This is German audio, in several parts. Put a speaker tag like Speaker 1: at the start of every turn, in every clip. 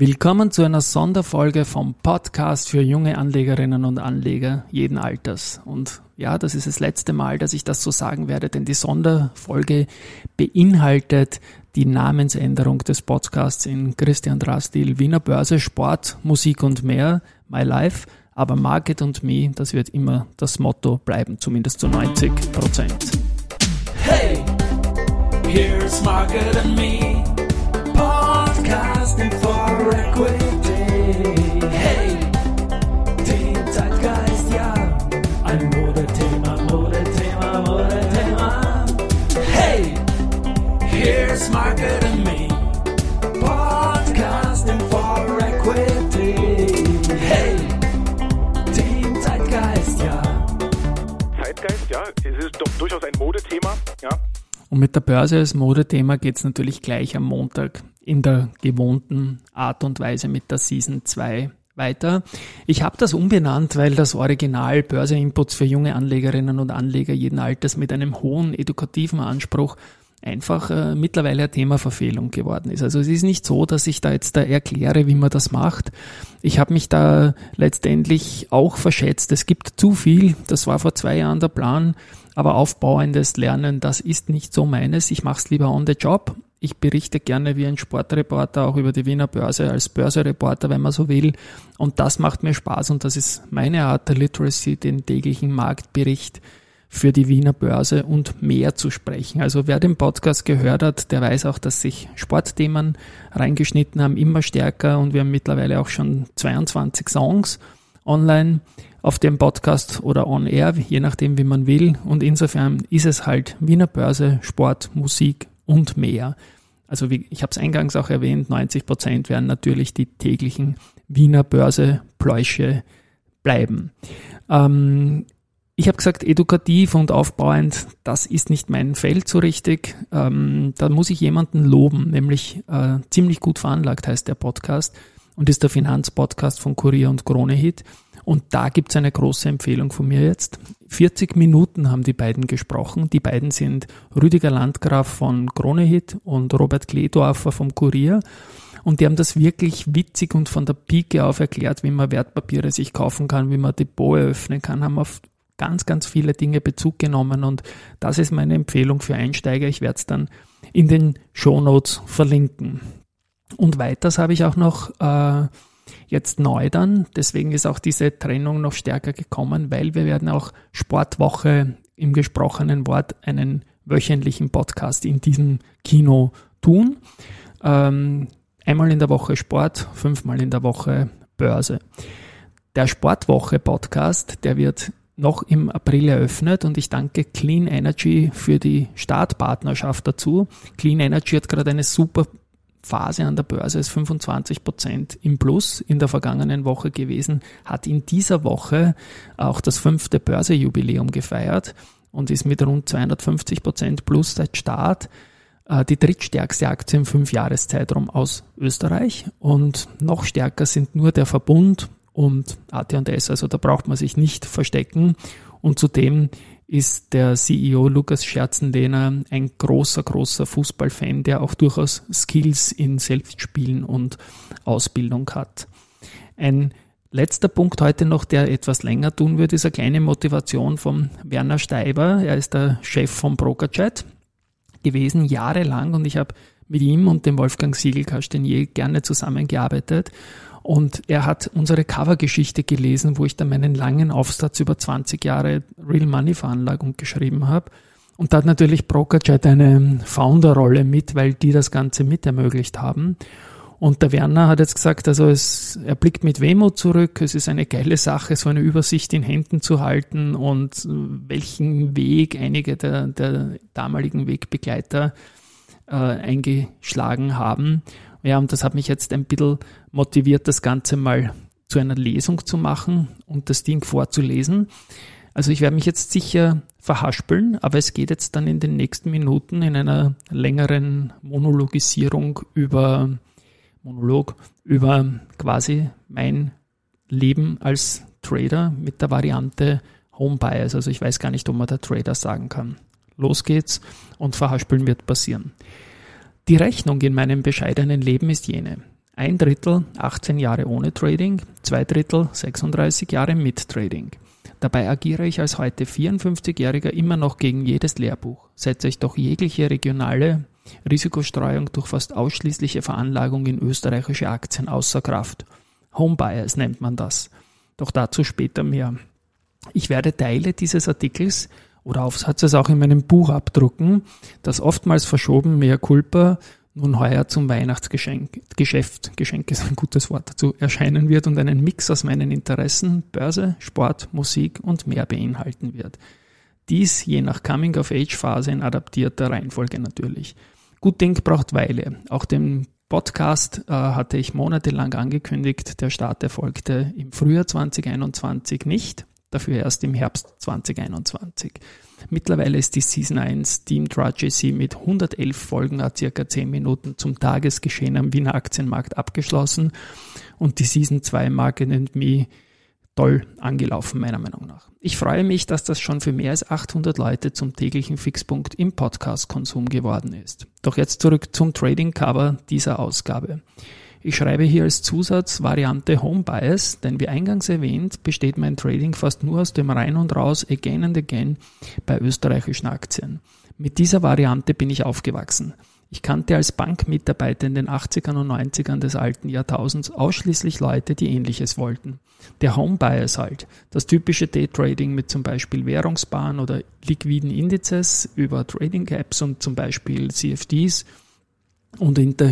Speaker 1: Willkommen zu einer Sonderfolge vom Podcast für junge Anlegerinnen und Anleger jeden Alters. Und ja, das ist das letzte Mal, dass ich das so sagen werde, denn die Sonderfolge beinhaltet die Namensänderung des Podcasts in Christian Drastil Wiener Börse, Sport, Musik und mehr, My Life. Aber Market und Me, das wird immer das Motto bleiben, zumindest zu 90 Prozent. Hey, here's Market and Me, casting for equity. Und mit der Börse als Modethema geht es natürlich gleich am Montag in der gewohnten Art und Weise mit der Season 2 weiter. Ich habe das umbenannt, weil das Original Börse Inputs für junge Anlegerinnen und Anleger jeden Alters mit einem hohen edukativen Anspruch einfach äh, mittlerweile ein Thema Verfehlung geworden ist. Also es ist nicht so, dass ich da jetzt da erkläre, wie man das macht. Ich habe mich da letztendlich auch verschätzt. Es gibt zu viel, das war vor zwei Jahren der Plan, aber aufbauendes Lernen, das ist nicht so meines. Ich mache es lieber on the job ich berichte gerne wie ein Sportreporter auch über die Wiener Börse als Börsereporter, wenn man so will. Und das macht mir Spaß und das ist meine Art der Literacy, den täglichen Marktbericht für die Wiener Börse und mehr zu sprechen. Also wer den Podcast gehört hat, der weiß auch, dass sich Sportthemen reingeschnitten haben, immer stärker und wir haben mittlerweile auch schon 22 Songs online auf dem Podcast oder on air, je nachdem wie man will. Und insofern ist es halt Wiener Börse, Sport, Musik und mehr. Also wie, ich habe es eingangs auch erwähnt, 90 Prozent werden natürlich die täglichen Wiener Börse Pläusche bleiben. Ähm, ich habe gesagt, edukativ und aufbauend, das ist nicht mein Feld so richtig. Ähm, da muss ich jemanden loben, nämlich äh, ziemlich gut veranlagt heißt der Podcast und ist der Finanzpodcast von Kurier und Kronehit. Und da gibt's eine große Empfehlung von mir jetzt. 40 Minuten haben die beiden gesprochen. Die beiden sind Rüdiger Landgraf von Kronehit und Robert Kledorfer vom Kurier. Und die haben das wirklich witzig und von der Pike auf erklärt, wie man Wertpapiere sich kaufen kann, wie man Depot eröffnen kann, haben auf ganz, ganz viele Dinge Bezug genommen. Und das ist meine Empfehlung für Einsteiger. Ich werde es dann in den Show Notes verlinken. Und weiters habe ich auch noch äh, jetzt neu dann. Deswegen ist auch diese Trennung noch stärker gekommen, weil wir werden auch Sportwoche im gesprochenen Wort einen wöchentlichen Podcast in diesem Kino tun. Ähm, einmal in der Woche Sport, fünfmal in der Woche Börse. Der Sportwoche-Podcast, der wird noch im April eröffnet und ich danke Clean Energy für die Startpartnerschaft dazu. Clean Energy hat gerade eine super Phase an der Börse ist 25 Prozent im Plus in der vergangenen Woche gewesen, hat in dieser Woche auch das fünfte Börsejubiläum gefeiert und ist mit rund 250 Prozent plus seit Start äh, die drittstärkste Aktie im Fünfjahreszeitraum aus Österreich. Und noch stärker sind nur der Verbund und AT&S, also da braucht man sich nicht verstecken. Und zudem ist der CEO Lukas Scherzenlehner ein großer, großer Fußballfan, der auch durchaus Skills in Selbstspielen und Ausbildung hat. Ein letzter Punkt heute noch, der etwas länger tun wird, ist eine kleine Motivation von Werner Steiber. Er ist der Chef von Brokerchat gewesen, jahrelang, und ich habe mit ihm und dem Wolfgang Siegel-Castanier gerne zusammengearbeitet. Und er hat unsere Covergeschichte gelesen, wo ich dann meinen langen Aufsatz über 20 Jahre Real Money Veranlagung geschrieben habe. Und da hat natürlich Brokerchat eine Founder-Rolle mit, weil die das Ganze mit ermöglicht haben. Und der Werner hat jetzt gesagt, also es, er blickt mit Wehmut zurück. Es ist eine geile Sache, so eine Übersicht in Händen zu halten und welchen Weg einige der, der damaligen Wegbegleiter äh, eingeschlagen haben. Ja, und das hat mich jetzt ein bisschen motiviert, das Ganze mal zu einer Lesung zu machen und das Ding vorzulesen. Also ich werde mich jetzt sicher verhaspeln, aber es geht jetzt dann in den nächsten Minuten in einer längeren Monologisierung über Monolog über quasi mein Leben als Trader mit der Variante Home Bias. Also ich weiß gar nicht, ob man da Trader sagen kann. Los geht's und verhaspeln wird passieren. Die Rechnung in meinem bescheidenen Leben ist jene. Ein Drittel 18 Jahre ohne Trading, zwei Drittel 36 Jahre mit Trading. Dabei agiere ich als heute 54-Jähriger immer noch gegen jedes Lehrbuch, setze ich doch jegliche regionale Risikostreuung durch fast ausschließliche Veranlagung in österreichische Aktien außer Kraft. Homebias nennt man das. Doch dazu später mehr. Ich werde Teile dieses Artikels oder Aufsatzes auch in meinem Buch abdrucken, das oftmals verschoben mehr Culpa nun heuer zum Weihnachtsgeschenk, Geschäft, Geschenk ist ein gutes Wort dazu, erscheinen wird und einen Mix aus meinen Interessen, Börse, Sport, Musik und mehr beinhalten wird. Dies je nach Coming-of-Age-Phase in adaptierter Reihenfolge natürlich. Gut Ding braucht Weile. Auch den Podcast äh, hatte ich monatelang angekündigt. Der Start erfolgte im Frühjahr 2021 nicht, dafür erst im Herbst 2021. Mittlerweile ist die Season 1 Team TraJC mit 111 Folgen a circa 10 Minuten zum Tagesgeschehen am Wiener Aktienmarkt abgeschlossen und die Season 2 Market Me toll angelaufen, meiner Meinung nach. Ich freue mich, dass das schon für mehr als 800 Leute zum täglichen Fixpunkt im Podcast-Konsum geworden ist. Doch jetzt zurück zum Trading Cover dieser Ausgabe. Ich schreibe hier als Zusatz Variante Home Bias, denn wie eingangs erwähnt, besteht mein Trading fast nur aus dem Rein und Raus again and again bei österreichischen Aktien. Mit dieser Variante bin ich aufgewachsen. Ich kannte als Bankmitarbeiter in den 80ern und 90ern des alten Jahrtausends ausschließlich Leute, die ähnliches wollten. Der Home Bias halt. Das typische Daytrading mit zum Beispiel Währungsbahn oder liquiden Indizes über Trading Apps und zum Beispiel CFDs und in der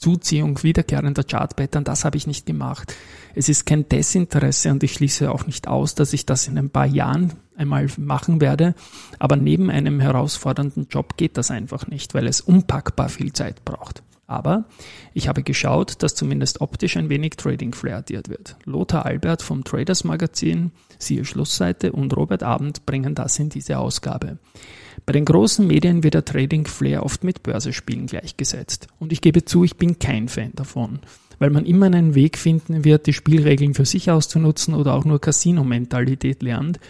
Speaker 1: Zuziehung wiederkehrender Chartpattern, das habe ich nicht gemacht. Es ist kein Desinteresse und ich schließe auch nicht aus, dass ich das in ein paar Jahren einmal machen werde. Aber neben einem herausfordernden Job geht das einfach nicht, weil es unpackbar viel Zeit braucht. Aber ich habe geschaut, dass zumindest optisch ein wenig Trading Flair addiert wird. Lothar Albert vom Traders Magazin, siehe Schlussseite, und Robert Abend bringen das in diese Ausgabe. Bei den großen Medien wird der Trading Flair oft mit Börsespielen gleichgesetzt. Und ich gebe zu, ich bin kein Fan davon, weil man immer einen Weg finden wird, die Spielregeln für sich auszunutzen oder auch nur Casino-Mentalität lernt,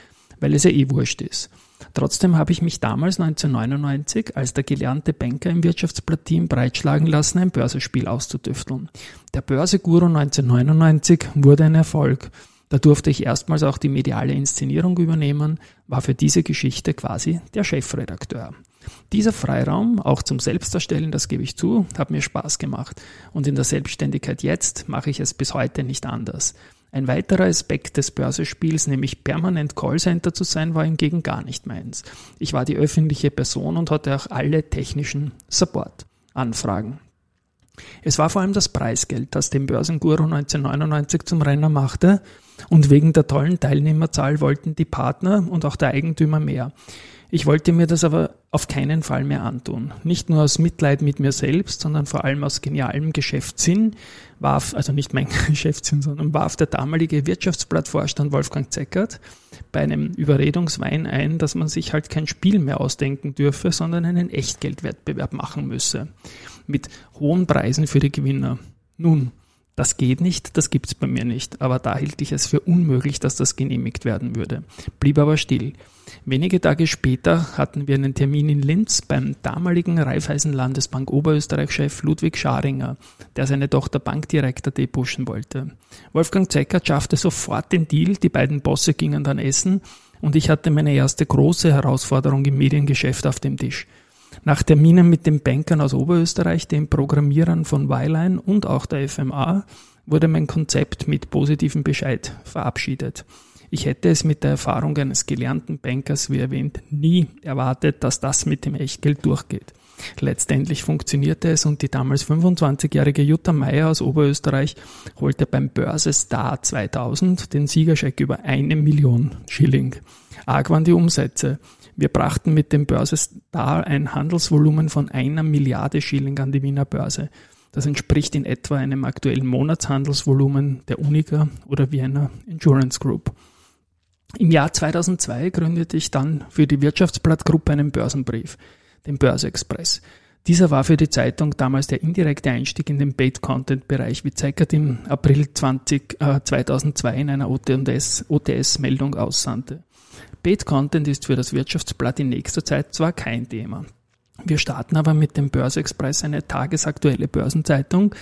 Speaker 1: weil es ja eh wurscht ist. Trotzdem habe ich mich damals 1999 als der gelernte Banker im Wirtschaftsblatt-Team breitschlagen lassen, ein Börsespiel auszutüfteln. Der Börseguru 1999 wurde ein Erfolg da durfte ich erstmals auch die mediale Inszenierung übernehmen, war für diese Geschichte quasi der Chefredakteur. Dieser Freiraum, auch zum Selbsterstellen, das gebe ich zu, hat mir Spaß gemacht. Und in der Selbstständigkeit jetzt mache ich es bis heute nicht anders. Ein weiterer Aspekt des Börsespiels, nämlich permanent Callcenter zu sein, war hingegen gar nicht meins. Ich war die öffentliche Person und hatte auch alle technischen Support-Anfragen. Es war vor allem das Preisgeld, das den Börsenguru 1999 zum Renner machte und wegen der tollen Teilnehmerzahl wollten die Partner und auch der Eigentümer mehr. Ich wollte mir das aber auf keinen Fall mehr antun. Nicht nur aus Mitleid mit mir selbst, sondern vor allem aus genialem Geschäftssinn warf, also nicht mein Geschäftssinn, sondern warf der damalige Wirtschaftsblattvorstand Wolfgang Zeckert bei einem Überredungswein ein, dass man sich halt kein Spiel mehr ausdenken dürfe, sondern einen Echtgeldwettbewerb machen müsse. Mit hohen Preisen für die Gewinner. Nun, das geht nicht, das gibt's bei mir nicht, aber da hielt ich es für unmöglich, dass das genehmigt werden würde. Blieb aber still. Wenige Tage später hatten wir einen Termin in Linz beim damaligen Raiffeisen-Landesbank Oberösterreich-Chef Ludwig Scharinger, der seine Tochter Bankdirektor depuschen wollte. Wolfgang Zeckert schaffte sofort den Deal, die beiden Bosse gingen dann essen und ich hatte meine erste große Herausforderung im Mediengeschäft auf dem Tisch. Nach Terminen mit den Bankern aus Oberösterreich, den Programmierern von Wyline und auch der FMA wurde mein Konzept mit positivem Bescheid verabschiedet. Ich hätte es mit der Erfahrung eines gelernten Bankers, wie erwähnt, nie erwartet, dass das mit dem Echtgeld durchgeht. Letztendlich funktionierte es und die damals 25-jährige Jutta Meyer aus Oberösterreich holte beim Börsestar 2000 den Siegerscheck über eine Million Schilling. Arg waren die Umsätze. Wir brachten mit dem Börsestar ein Handelsvolumen von einer Milliarde Schilling an die Wiener Börse. Das entspricht in etwa einem aktuellen Monatshandelsvolumen der Unica oder Vienna Insurance Group. Im Jahr 2002 gründete ich dann für die Wirtschaftsblattgruppe einen Börsenbrief, den Börseexpress. Dieser war für die Zeitung damals der indirekte Einstieg in den Bait-Content-Bereich, wie Zeigert im April 20, äh, 2002 in einer OTS-Meldung aussandte. Paid Content ist für das Wirtschaftsblatt in nächster Zeit zwar kein Thema. Wir starten aber mit dem Börseexpress eine tagesaktuelle Börsenzeitung,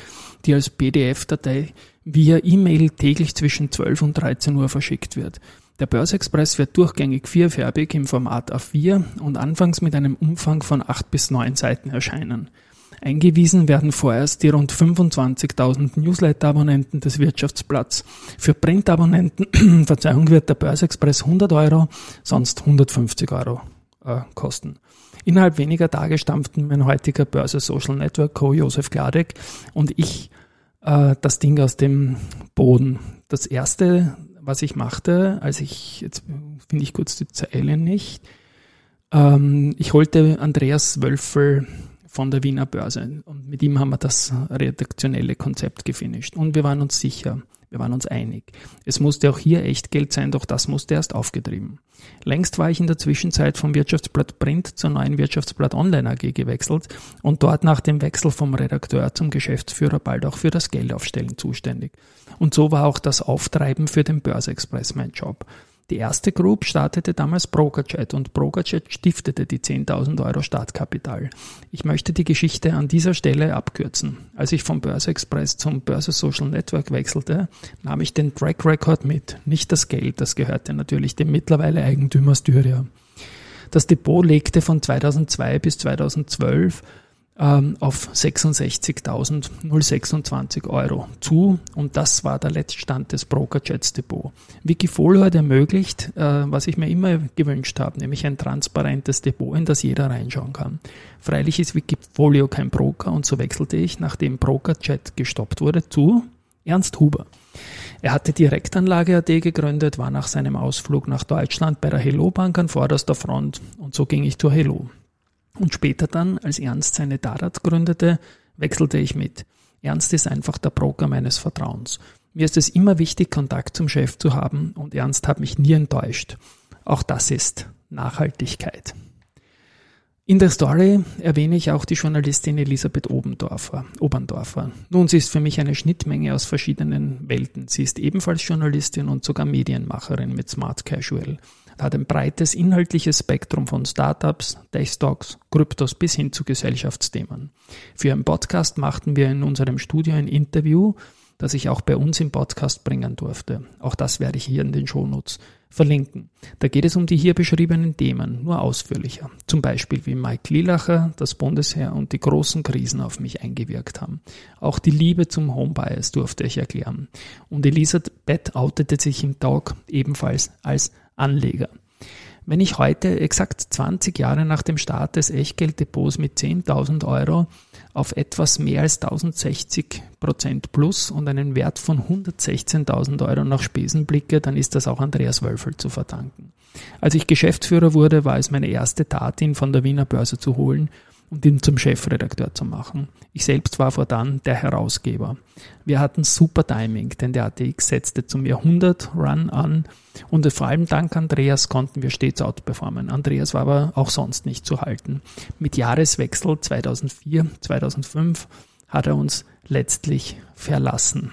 Speaker 1: die als PDF-Datei via E-Mail täglich zwischen 12 und 13 Uhr verschickt wird. Der Börseexpress wird durchgängig vierfärbig im Format A4 und anfangs mit einem Umfang von 8 bis 9 Seiten erscheinen. Eingewiesen werden vorerst die rund 25.000 Newsletter-Abonnenten des Wirtschaftsblatts. Für Print-Abonnenten, Verzeihung, wird der Börseexpress 100 Euro, sonst 150 Euro äh, kosten. Innerhalb weniger Tage stampften mein heutiger Börse Social Network Co. Josef Gladek und ich äh, das Ding aus dem Boden. Das erste, was ich machte, als ich, jetzt finde ich kurz die Zeile nicht, ähm, ich holte Andreas Wölfel von der Wiener Börse und mit ihm haben wir das redaktionelle Konzept gefinisht und wir waren uns sicher, wir waren uns einig. Es musste auch hier Echtgeld sein, doch das musste erst aufgetrieben. Längst war ich in der Zwischenzeit vom Wirtschaftsblatt Print zur neuen Wirtschaftsblatt Online AG gewechselt und dort nach dem Wechsel vom Redakteur zum Geschäftsführer bald auch für das Geldaufstellen zuständig. Und so war auch das Auftreiben für den Börseexpress mein Job. Die erste Group startete damals Brokerchat und Brokerchat stiftete die 10.000 Euro Startkapital. Ich möchte die Geschichte an dieser Stelle abkürzen. Als ich vom Börse Express zum Börse Social Network wechselte, nahm ich den Track Record mit, nicht das Geld, das gehörte natürlich dem mittlerweile Eigentümer Styria. Das Depot legte von 2002 bis 2012 ähm, auf 66.026 Euro zu und das war der Letztstand des Brokerjets Depot. Wikifolio hat ermöglicht, äh, was ich mir immer gewünscht habe, nämlich ein transparentes Depot, in das jeder reinschauen kann. Freilich ist Wikifolio kein Broker und so wechselte ich, nachdem Brokerjet gestoppt wurde, zu Ernst Huber. Er hatte Direktanlage AD gegründet, war nach seinem Ausflug nach Deutschland bei der Hello Bank an vorderster Front und so ging ich zur Hello. Und später dann, als Ernst seine Darat gründete, wechselte ich mit. Ernst ist einfach der Broker meines Vertrauens. Mir ist es immer wichtig, Kontakt zum Chef zu haben und Ernst hat mich nie enttäuscht. Auch das ist Nachhaltigkeit. In der Story erwähne ich auch die Journalistin Elisabeth Obendorfer, Oberndorfer. Nun, sie ist für mich eine Schnittmenge aus verschiedenen Welten. Sie ist ebenfalls Journalistin und sogar Medienmacherin mit Smart Casual hat ein breites inhaltliches Spektrum von Startups, Tech-Stocks, Kryptos bis hin zu Gesellschaftsthemen. Für einen Podcast machten wir in unserem Studio ein Interview, das ich auch bei uns im Podcast bringen durfte. Auch das werde ich hier in den Shownotes verlinken. Da geht es um die hier beschriebenen Themen, nur ausführlicher. Zum Beispiel, wie Mike Lilacher, das Bundesheer und die großen Krisen auf mich eingewirkt haben. Auch die Liebe zum Homebias durfte ich erklären. Und Elisabeth outete sich im Talk ebenfalls als Anleger. Wenn ich heute exakt 20 Jahre nach dem Start des Echtgelddepots mit 10.000 Euro auf etwas mehr als 1060 Prozent plus und einen Wert von 116.000 Euro nach Spesen blicke, dann ist das auch Andreas Wölfel zu verdanken. Als ich Geschäftsführer wurde, war es meine erste Tat, ihn von der Wiener Börse zu holen und ihn zum Chefredakteur zu machen. Ich selbst war fortan der Herausgeber. Wir hatten super Timing, denn der ATX setzte zum Jahrhundert Run an und vor allem dank Andreas konnten wir stets outperformen. Andreas war aber auch sonst nicht zu halten. Mit Jahreswechsel 2004, 2005 hat er uns letztlich verlassen.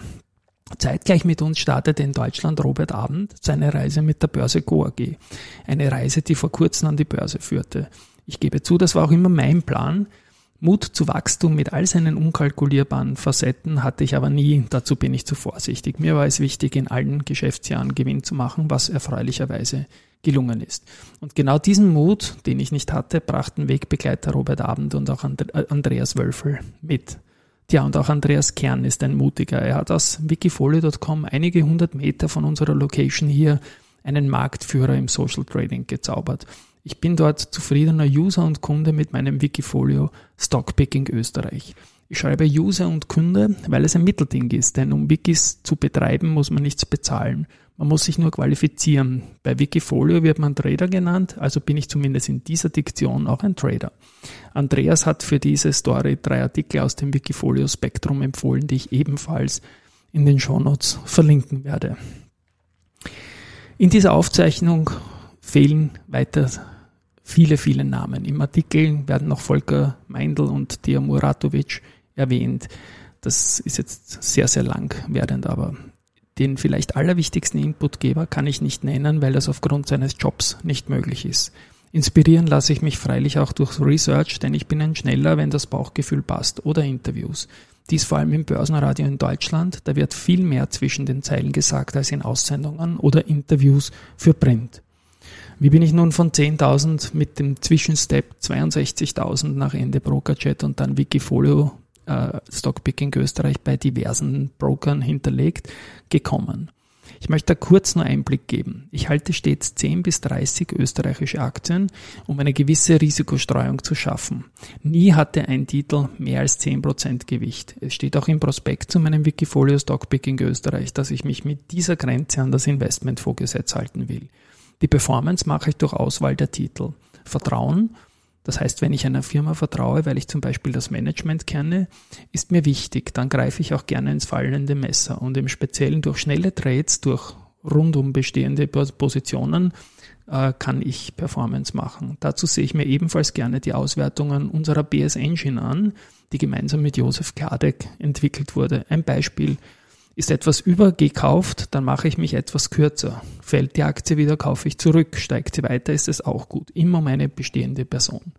Speaker 1: Zeitgleich mit uns startete in Deutschland Robert Abend seine Reise mit der Börse Go AG. Eine Reise, die vor kurzem an die Börse führte. Ich gebe zu, das war auch immer mein Plan. Mut zu Wachstum mit all seinen unkalkulierbaren Facetten hatte ich aber nie, dazu bin ich zu vorsichtig. Mir war es wichtig, in allen Geschäftsjahren Gewinn zu machen, was erfreulicherweise gelungen ist. Und genau diesen Mut, den ich nicht hatte, brachten Wegbegleiter Robert Abend und auch äh, Andreas Wölfel mit. Tja, und auch Andreas Kern ist ein Mutiger. Er hat aus wikifolio.com einige hundert Meter von unserer Location hier einen Marktführer im Social Trading gezaubert. Ich bin dort zufriedener User und Kunde mit meinem Wikifolio Stockpicking Österreich. Ich schreibe User und Kunde, weil es ein Mittelding ist, denn um Wikis zu betreiben, muss man nichts bezahlen. Man muss sich nur qualifizieren. Bei Wikifolio wird man Trader genannt, also bin ich zumindest in dieser Diktion auch ein Trader. Andreas hat für diese Story drei Artikel aus dem Wikifolio Spektrum empfohlen, die ich ebenfalls in den Shownotes verlinken werde. In dieser Aufzeichnung fehlen weiter viele, viele Namen. Im Artikel werden noch Volker Meindl und Dia Muratovic erwähnt. Das ist jetzt sehr, sehr lang werdend, aber den vielleicht allerwichtigsten Inputgeber kann ich nicht nennen, weil das aufgrund seines Jobs nicht möglich ist. Inspirieren lasse ich mich freilich auch durch Research, denn ich bin ein Schneller, wenn das Bauchgefühl passt, oder Interviews. Dies vor allem im Börsenradio in Deutschland, da wird viel mehr zwischen den Zeilen gesagt als in Aussendungen oder Interviews für Print. Wie bin ich nun von 10.000 mit dem Zwischenstep 62.000 nach Ende Brokerchat und dann Wikifolio äh, Stockpicking Österreich bei diversen Brokern hinterlegt gekommen? Ich möchte da kurz nur Einblick geben. Ich halte stets 10 bis 30 österreichische Aktien, um eine gewisse Risikostreuung zu schaffen. Nie hatte ein Titel mehr als 10% Gewicht. Es steht auch im Prospekt zu meinem Wikifolio Stockpicking Österreich, dass ich mich mit dieser Grenze an das Investmentfondsgesetz halten will. Die Performance mache ich durch Auswahl der Titel. Vertrauen, das heißt, wenn ich einer Firma vertraue, weil ich zum Beispiel das Management kenne, ist mir wichtig, dann greife ich auch gerne ins fallende Messer und im Speziellen durch schnelle Trades, durch rundum bestehende Positionen äh, kann ich Performance machen. Dazu sehe ich mir ebenfalls gerne die Auswertungen unserer BS Engine an, die gemeinsam mit Josef Kladek entwickelt wurde. Ein Beispiel, ist etwas übergekauft, dann mache ich mich etwas kürzer. Fällt die Aktie wieder, kaufe ich zurück. Steigt sie weiter, ist es auch gut. Immer meine bestehende Person.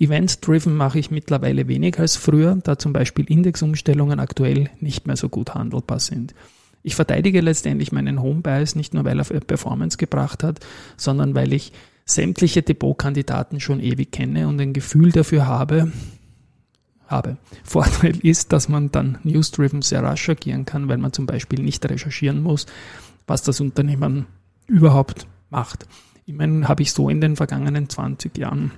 Speaker 1: Event-driven mache ich mittlerweile weniger als früher, da zum Beispiel Indexumstellungen aktuell nicht mehr so gut handelbar sind. Ich verteidige letztendlich meinen Home Bias nicht nur, weil er Performance gebracht hat, sondern weil ich sämtliche Depotkandidaten schon ewig kenne und ein Gefühl dafür habe, habe. Vorteil ist, dass man dann news-driven sehr rasch agieren kann, weil man zum Beispiel nicht recherchieren muss, was das Unternehmen überhaupt macht. Meine, habe ich so in den vergangenen 20 Jahren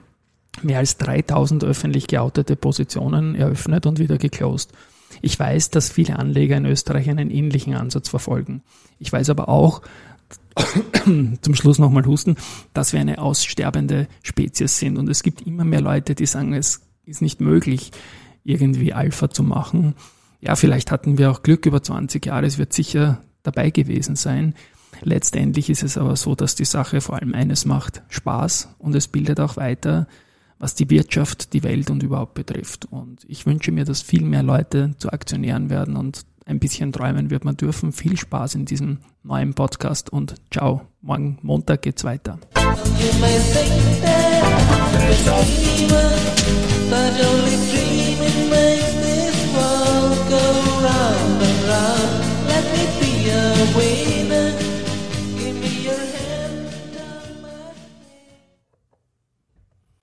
Speaker 1: mehr als 3000 öffentlich geoutete Positionen eröffnet und wieder geclosed. Ich weiß, dass viele Anleger in Österreich einen ähnlichen Ansatz verfolgen. Ich weiß aber auch, zum Schluss nochmal husten, dass wir eine aussterbende Spezies sind und es gibt immer mehr Leute, die sagen, es ist nicht möglich, irgendwie Alpha zu machen. Ja, vielleicht hatten wir auch Glück über 20 Jahre, es wird sicher dabei gewesen sein. Letztendlich ist es aber so, dass die Sache vor allem eines macht, Spaß und es bildet auch weiter, was die Wirtschaft, die Welt und überhaupt betrifft. Und ich wünsche mir, dass viel mehr Leute zu Aktionären werden und ein bisschen träumen wird man dürfen. Viel Spaß in diesem neuen Podcast und ciao. Morgen Montag geht's weiter. go Women.